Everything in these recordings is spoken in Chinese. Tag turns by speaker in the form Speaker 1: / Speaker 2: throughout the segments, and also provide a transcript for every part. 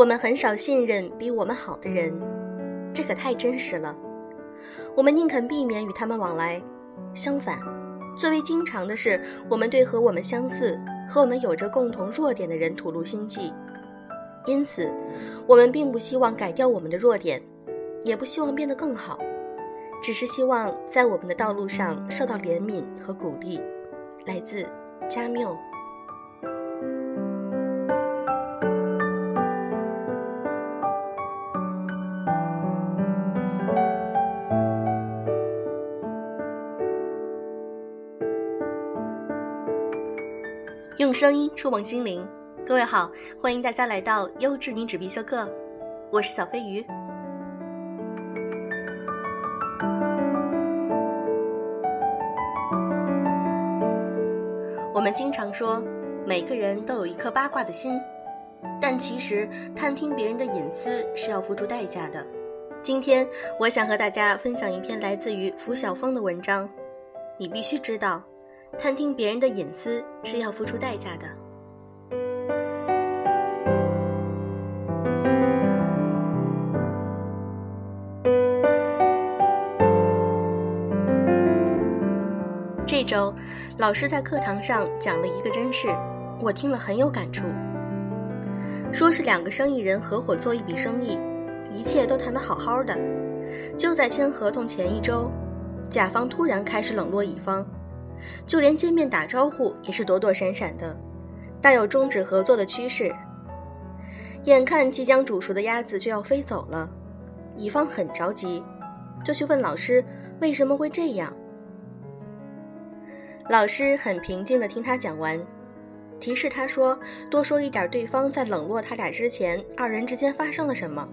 Speaker 1: 我们很少信任比我们好的人，这可太真实了。我们宁肯避免与他们往来。相反，最为经常的是，我们对和我们相似、和我们有着共同弱点的人吐露心迹。因此，我们并不希望改掉我们的弱点，也不希望变得更好，只是希望在我们的道路上受到怜悯和鼓励。来自加缪。用声音触碰心灵，各位好，欢迎大家来到优质女子必修课，我是小飞鱼。我们经常说，每个人都有一颗八卦的心，但其实探听别人的隐私是要付出代价的。今天，我想和大家分享一篇来自于付晓峰的文章，你必须知道。探听别人的隐私是要付出代价的。这周，老师在课堂上讲了一个真事，我听了很有感触。说是两个生意人合伙做一笔生意，一切都谈得好好的，就在签合同前一周，甲方突然开始冷落乙方。就连见面打招呼也是躲躲闪闪的，大有终止合作的趋势。眼看即将煮熟的鸭子就要飞走了，乙方很着急，就去问老师为什么会这样。老师很平静地听他讲完，提示他说多说一点对方在冷落他俩之前，二人之间发生了什么，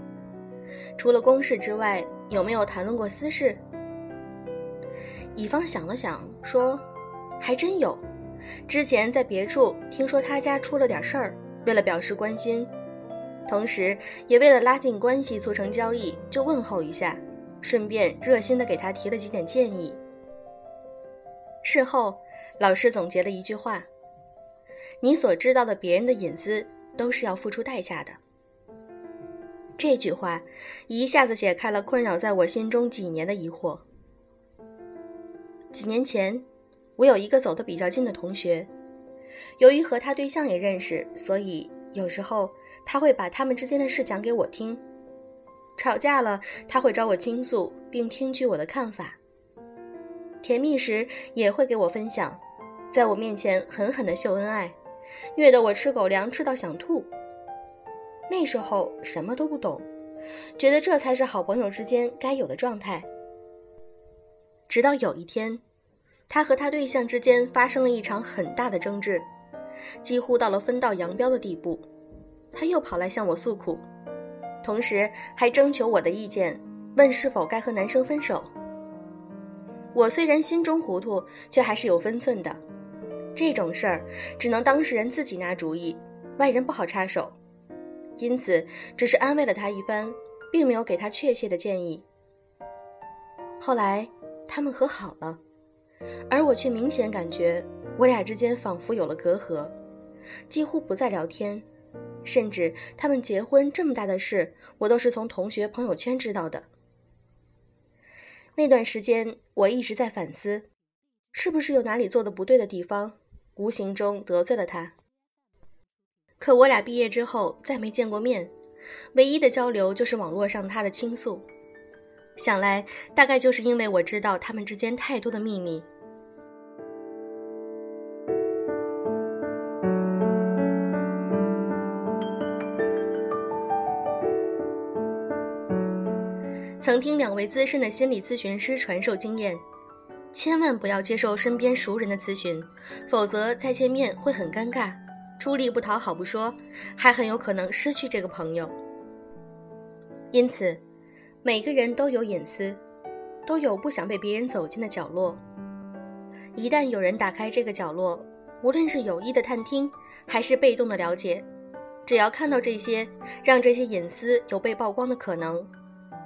Speaker 1: 除了公事之外，有没有谈论过私事？乙方想了想说。还真有，之前在别处听说他家出了点事儿，为了表示关心，同时也为了拉近关系、促成交易，就问候一下，顺便热心的给他提了几点建议。事后，老师总结了一句话：“你所知道的别人的隐私，都是要付出代价的。”这句话一下子解开了困扰在我心中几年的疑惑。几年前。我有一个走得比较近的同学，由于和他对象也认识，所以有时候他会把他们之间的事讲给我听。吵架了，他会找我倾诉，并听取我的看法。甜蜜时也会给我分享，在我面前狠狠地秀恩爱，虐得我吃狗粮吃到想吐。那时候什么都不懂，觉得这才是好朋友之间该有的状态。直到有一天。他和他对象之间发生了一场很大的争执，几乎到了分道扬镳的地步。他又跑来向我诉苦，同时还征求我的意见，问是否该和男生分手。我虽然心中糊涂，却还是有分寸的。这种事儿只能当事人自己拿主意，外人不好插手。因此，只是安慰了他一番，并没有给他确切的建议。后来，他们和好了。而我却明显感觉，我俩之间仿佛有了隔阂，几乎不再聊天，甚至他们结婚这么大的事，我都是从同学朋友圈知道的。那段时间，我一直在反思，是不是有哪里做的不对的地方，无形中得罪了他。可我俩毕业之后再没见过面，唯一的交流就是网络上他的倾诉。想来，大概就是因为我知道他们之间太多的秘密。曾听两位资深的心理咨询师传授经验：千万不要接受身边熟人的咨询，否则再见面会很尴尬，出力不讨好不说，还很有可能失去这个朋友。因此。每个人都有隐私，都有不想被别人走进的角落。一旦有人打开这个角落，无论是有意的探听，还是被动的了解，只要看到这些，让这些隐私有被曝光的可能，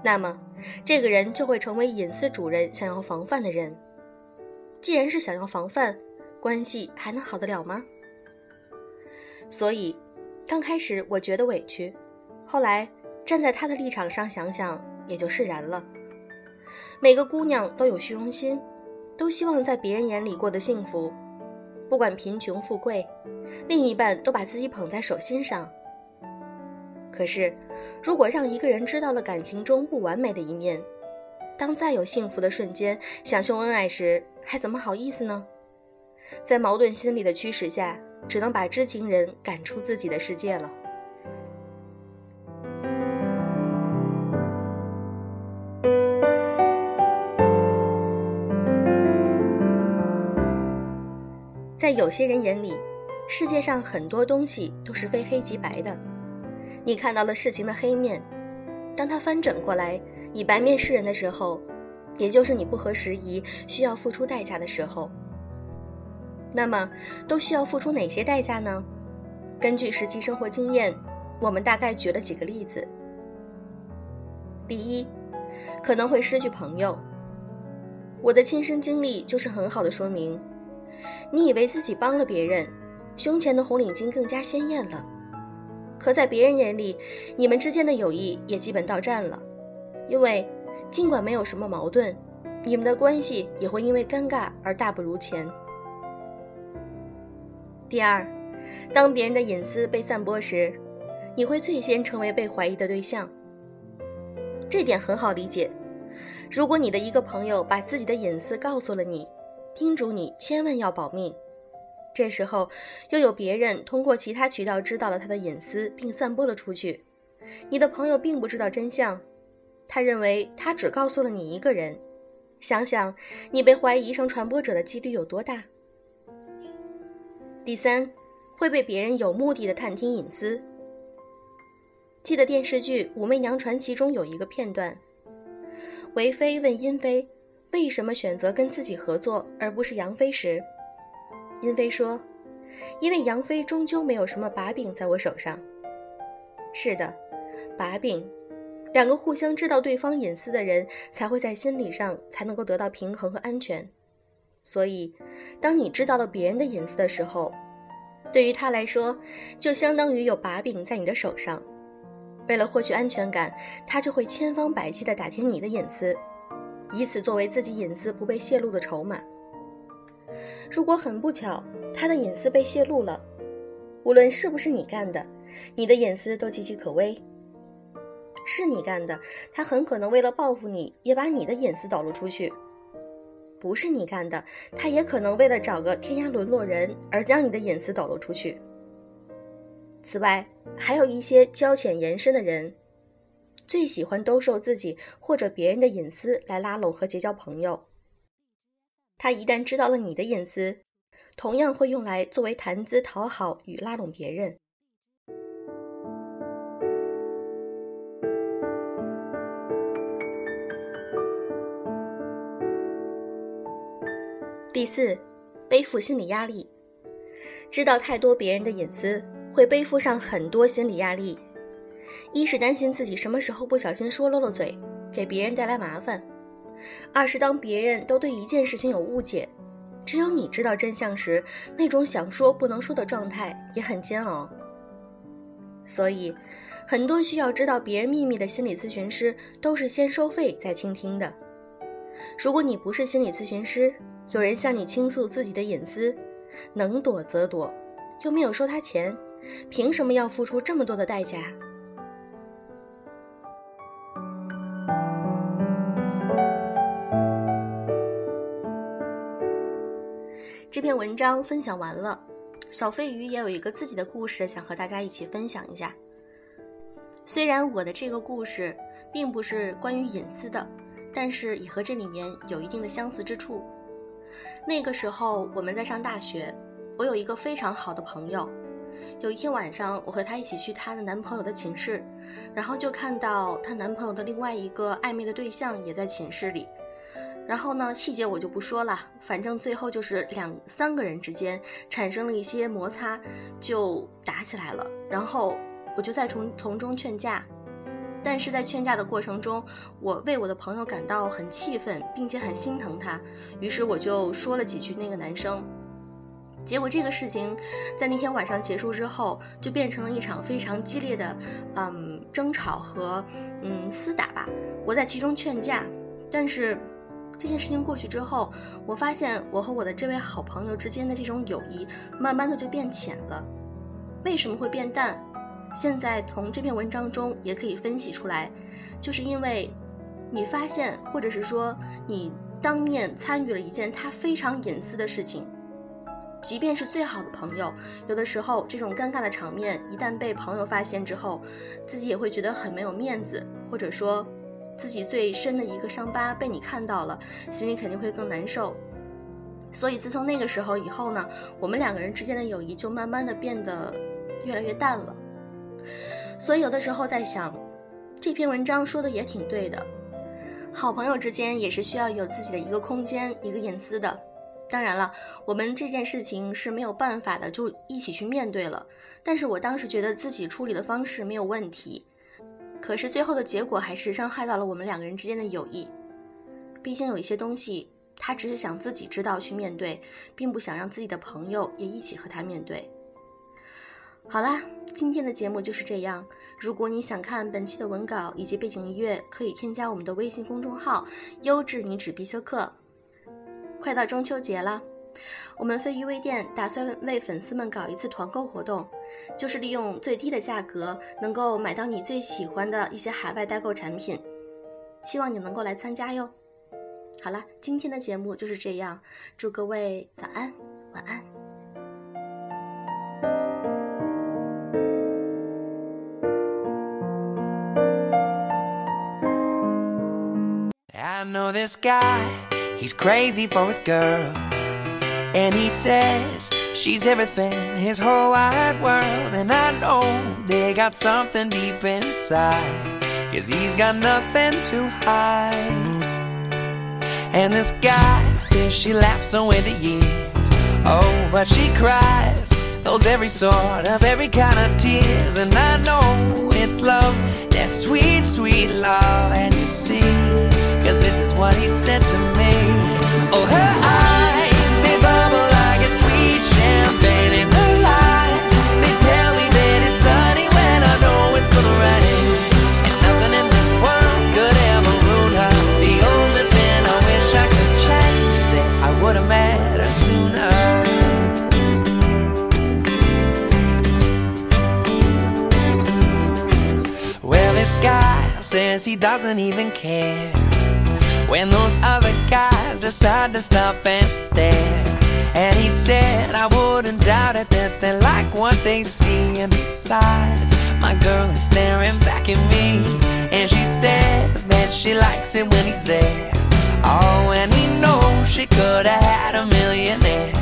Speaker 1: 那么这个人就会成为隐私主人想要防范的人。既然是想要防范，关系还能好得了吗？所以，刚开始我觉得委屈。后来站在他的立场上想想，也就释然了。每个姑娘都有虚荣心，都希望在别人眼里过得幸福，不管贫穷富贵，另一半都把自己捧在手心上。可是，如果让一个人知道了感情中不完美的一面，当再有幸福的瞬间想秀恩爱时，还怎么好意思呢？在矛盾心理的驱使下，只能把知情人赶出自己的世界了。在有些人眼里，世界上很多东西都是非黑即白的。你看到了事情的黑面，当它翻转过来以白面示人的时候，也就是你不合时宜、需要付出代价的时候。那么，都需要付出哪些代价呢？根据实际生活经验，我们大概举了几个例子。第一，可能会失去朋友。我的亲身经历就是很好的说明。你以为自己帮了别人，胸前的红领巾更加鲜艳了，可在别人眼里，你们之间的友谊也基本到站了，因为尽管没有什么矛盾，你们的关系也会因为尴尬而大不如前。第二，当别人的隐私被散播时，你会最先成为被怀疑的对象。这点很好理解，如果你的一个朋友把自己的隐私告诉了你。叮嘱你千万要保密。这时候，又有别人通过其他渠道知道了他的隐私，并散播了出去。你的朋友并不知道真相，他认为他只告诉了你一个人。想想你被怀疑成传播者的几率有多大。第三，会被别人有目的的探听隐私。记得电视剧《武媚娘传奇》中有一个片段，韦妃问殷妃。为什么选择跟自己合作而不是杨飞时，殷飞说：“因为杨飞终究没有什么把柄在我手上。”是的，把柄，两个互相知道对方隐私的人才会在心理上才能够得到平衡和安全。所以，当你知道了别人的隐私的时候，对于他来说，就相当于有把柄在你的手上。为了获取安全感，他就会千方百计地打听你的隐私。以此作为自己隐私不被泄露的筹码。如果很不巧，他的隐私被泄露了，无论是不是你干的，你的隐私都岌岌可危。是你干的，他很可能为了报复你，也把你的隐私抖露出去；不是你干的，他也可能为了找个天涯沦落人而将你的隐私抖露出去。此外，还有一些交浅言深的人。最喜欢兜售自己或者别人的隐私来拉拢和结交朋友。他一旦知道了你的隐私，同样会用来作为谈资讨好与拉拢别人。第四，背负心理压力。知道太多别人的隐私，会背负上很多心理压力。一是担心自己什么时候不小心说漏了嘴，给别人带来麻烦；二是当别人都对一件事情有误解，只有你知道真相时，那种想说不能说的状态也很煎熬。所以，很多需要知道别人秘密的心理咨询师都是先收费再倾听的。如果你不是心理咨询师，有人向你倾诉自己的隐私，能躲则躲，又没有收他钱，凭什么要付出这么多的代价？文章分享完了，小飞鱼也有一个自己的故事想和大家一起分享一下。虽然我的这个故事并不是关于隐私的，但是也和这里面有一定的相似之处。那个时候我们在上大学，我有一个非常好的朋友。有一天晚上，我和她一起去她的男朋友的寝室，然后就看到她男朋友的另外一个暧昧的对象也在寝室里。然后呢，细节我就不说了，反正最后就是两三个人之间产生了一些摩擦，就打起来了。然后我就在从从中劝架，但是在劝架的过程中，我为我的朋友感到很气愤，并且很心疼他，于是我就说了几句那个男生。
Speaker 2: 结果这个事情在那天晚上结束之后，就变成了一场非常激烈的，嗯，争吵和嗯厮打吧。我在其中劝架，但是这件事情过去之后，我发现我和我的这位好朋友之间的这种友谊，慢慢的就变浅了。为什么会变淡？现在从这篇文章中也可以分析出来，就是因为你发现，或者是说你当面参与了一件他非常隐私的事情。即便是最好的朋友，有的时候这种尴尬的场面一旦被朋友发现之后，自己也会觉得很没有面子，或者说自己最深的一个伤疤被你看到了，心里肯定会更难受。所以自从那个时候以后呢，我们两个人之间的友谊就慢慢的变得越来越淡了。所以有的时候在想，这篇文章说的也挺对的，好朋友之间也是需要有自己的一个空间、一个隐私的。当然了，我们这件事情是没有办法的，就一起去面对了。但是我当时觉得自己处理的方式没有问题，可是最后的结果还是伤害到了我们两个人之间的友谊。毕竟有一些东西，他只是想自己知道去面对，并不想让自己的朋友也一起和他面对。好啦，今天的节目就是这样。如果你想看本期的文稿以及背景音乐，可以添加我们的微信公众号“优质女纸必修课”。快到中秋节了，我们飞鱼微店打算为粉丝们搞一次团购活动，就是利用最低的价格能够买到你最喜欢的一些海外代购产品，希望你能够来参加哟。好了，今天的节目就是这样，祝各位早安，晚安。He's crazy for his girl. And he says she's everything, his whole wide world. And I know they got something deep inside. Cause he's got nothing to hide. And this guy says she laughs away the years. Oh, but she cries. Those every sort of every kind of tears. And I know it's love, that sweet, sweet love. And you see, cause this is what he said to me. Oh, her eyes, says he doesn't even care when those other guys decide to stop and stare. And he said, I wouldn't doubt it that they like what they see. And besides, my girl is staring back at me. And she says that she likes it when he's there. Oh, and he knows she could have had a millionaire.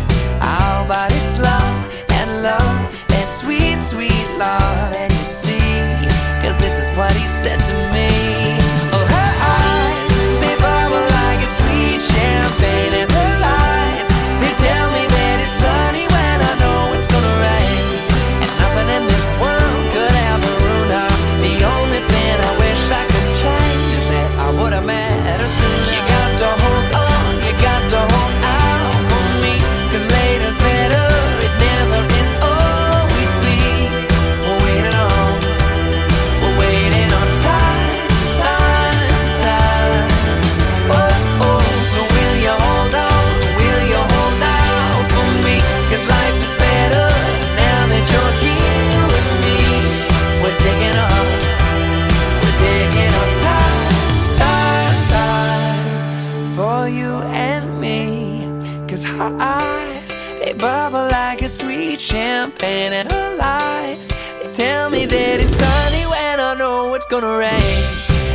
Speaker 2: Cause her eyes, they bubble like a sweet champagne And her lies, they tell me that it's sunny when I know it's gonna rain.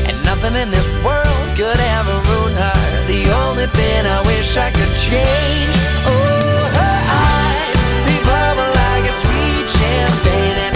Speaker 2: And nothing in this world could ever ruin her. The only thing I wish I could change. Oh, her eyes, they bubble like a sweet champagne